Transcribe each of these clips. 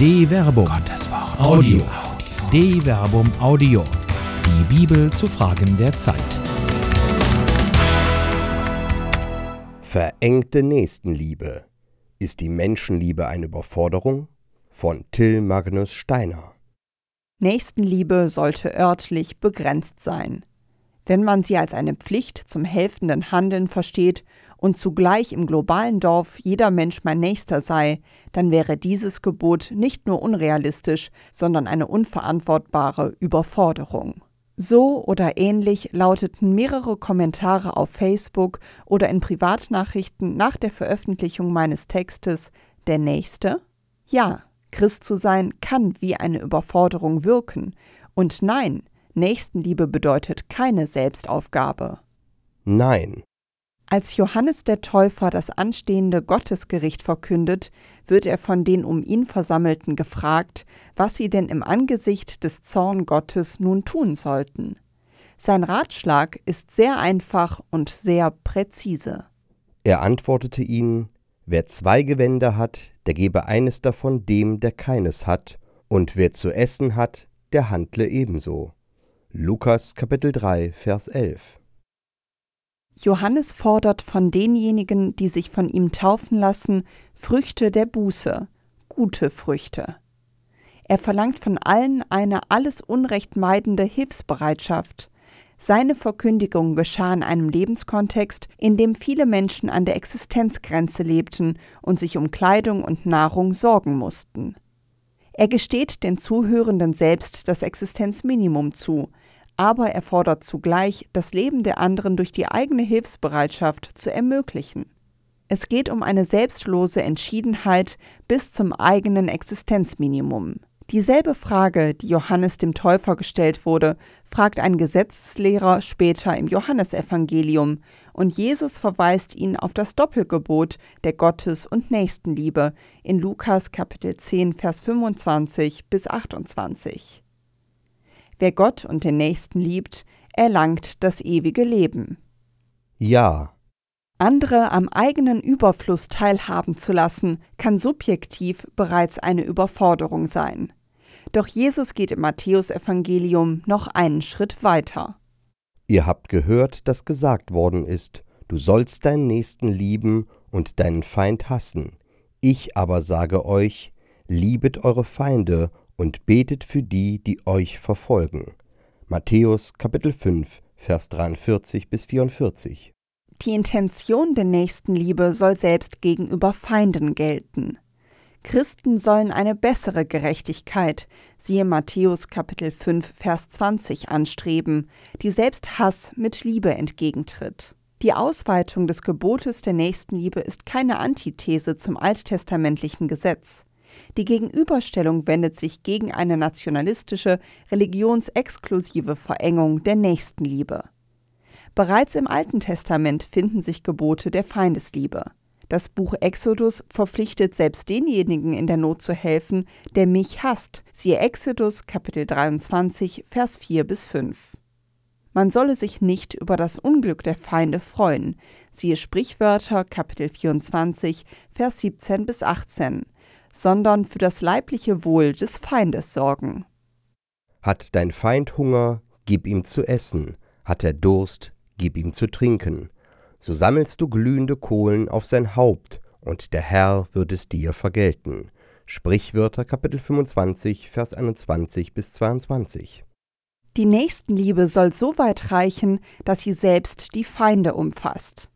De Verbum. Gottes Wort. Audio. De Verbum Audio. Die Bibel zu Fragen der Zeit. Verengte Nächstenliebe. Ist die Menschenliebe eine Überforderung? Von Till Magnus Steiner. Nächstenliebe sollte örtlich begrenzt sein. Wenn man sie als eine Pflicht zum helfenden Handeln versteht und zugleich im globalen Dorf jeder Mensch mein Nächster sei, dann wäre dieses Gebot nicht nur unrealistisch, sondern eine unverantwortbare Überforderung. So oder ähnlich lauteten mehrere Kommentare auf Facebook oder in Privatnachrichten nach der Veröffentlichung meines Textes Der Nächste? Ja, Christ zu sein kann wie eine Überforderung wirken. Und nein, Nächstenliebe bedeutet keine Selbstaufgabe. Nein. Als Johannes der Täufer das anstehende Gottesgericht verkündet, wird er von den um ihn Versammelten gefragt, was sie denn im Angesicht des Zorn Gottes nun tun sollten. Sein Ratschlag ist sehr einfach und sehr präzise. Er antwortete ihnen, Wer zwei Gewänder hat, der gebe eines davon dem, der keines hat, und wer zu essen hat, der handle ebenso. Lukas Kapitel 3, Vers 11 Johannes fordert von denjenigen, die sich von ihm taufen lassen, Früchte der Buße, gute Früchte. Er verlangt von allen eine alles Unrecht meidende Hilfsbereitschaft. Seine Verkündigung geschah in einem Lebenskontext, in dem viele Menschen an der Existenzgrenze lebten und sich um Kleidung und Nahrung sorgen mussten. Er gesteht den Zuhörenden selbst das Existenzminimum zu, aber er fordert zugleich, das Leben der anderen durch die eigene Hilfsbereitschaft zu ermöglichen. Es geht um eine selbstlose Entschiedenheit bis zum eigenen Existenzminimum. Dieselbe Frage, die Johannes dem Täufer gestellt wurde, fragt ein Gesetzeslehrer später im Johannesevangelium, und Jesus verweist ihn auf das Doppelgebot der Gottes- und Nächstenliebe in Lukas Kapitel 10, Vers 25 bis 28. Wer Gott und den Nächsten liebt, erlangt das ewige Leben. Ja. Andere am eigenen Überfluss teilhaben zu lassen, kann subjektiv bereits eine Überforderung sein. Doch Jesus geht im Matthäusevangelium noch einen Schritt weiter. Ihr habt gehört, dass gesagt worden ist, du sollst deinen Nächsten lieben und deinen Feind hassen. Ich aber sage euch, liebet eure Feinde und betet für die, die euch verfolgen. Matthäus Kapitel 5, Vers 43 bis 44. Die Intention der Nächstenliebe soll selbst gegenüber Feinden gelten. Christen sollen eine bessere Gerechtigkeit, siehe Matthäus Kapitel 5, Vers 20, anstreben, die selbst Hass mit Liebe entgegentritt. Die Ausweitung des Gebotes der Nächstenliebe ist keine Antithese zum alttestamentlichen Gesetz. Die Gegenüberstellung wendet sich gegen eine nationalistische, religionsexklusive Verengung der Nächstenliebe. Bereits im Alten Testament finden sich Gebote der Feindesliebe. Das Buch Exodus verpflichtet selbst denjenigen in der Not zu helfen, der mich hasst. Siehe Exodus Kapitel 23, Vers 4 bis 5. Man solle sich nicht über das Unglück der Feinde freuen. Siehe Sprichwörter Kapitel 24, Vers 17 bis 18 sondern für das leibliche Wohl des Feindes sorgen. Hat dein Feind Hunger, gib ihm zu essen, hat er Durst, gib ihm zu trinken. So sammelst du glühende Kohlen auf sein Haupt, und der Herr wird es dir vergelten. Sprichwörter Kapitel 25, Vers 21 bis 22. Die Nächstenliebe soll so weit reichen, dass sie selbst die Feinde umfasst.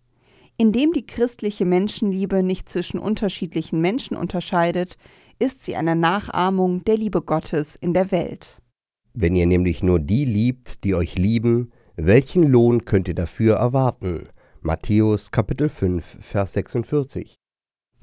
Indem die christliche Menschenliebe nicht zwischen unterschiedlichen Menschen unterscheidet, ist sie eine Nachahmung der Liebe Gottes in der Welt. Wenn ihr nämlich nur die liebt, die euch lieben, welchen Lohn könnt ihr dafür erwarten? Matthäus Kapitel 5, Vers 46.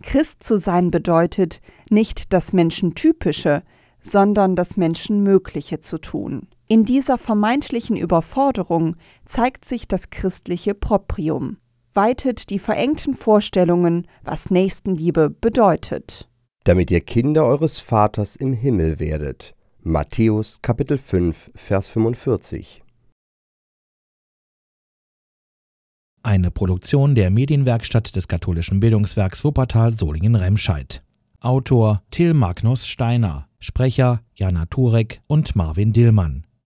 Christ zu sein bedeutet, nicht das Menschentypische, sondern das Menschenmögliche zu tun. In dieser vermeintlichen Überforderung zeigt sich das christliche Proprium weitet die verengten Vorstellungen, was Nächstenliebe bedeutet. Damit ihr Kinder eures Vaters im Himmel werdet. Matthäus Kapitel 5, Vers 45. Eine Produktion der Medienwerkstatt des katholischen Bildungswerks Wuppertal Solingen-Remscheid Autor Till Magnus Steiner, Sprecher Jana Turek und Marvin Dillmann.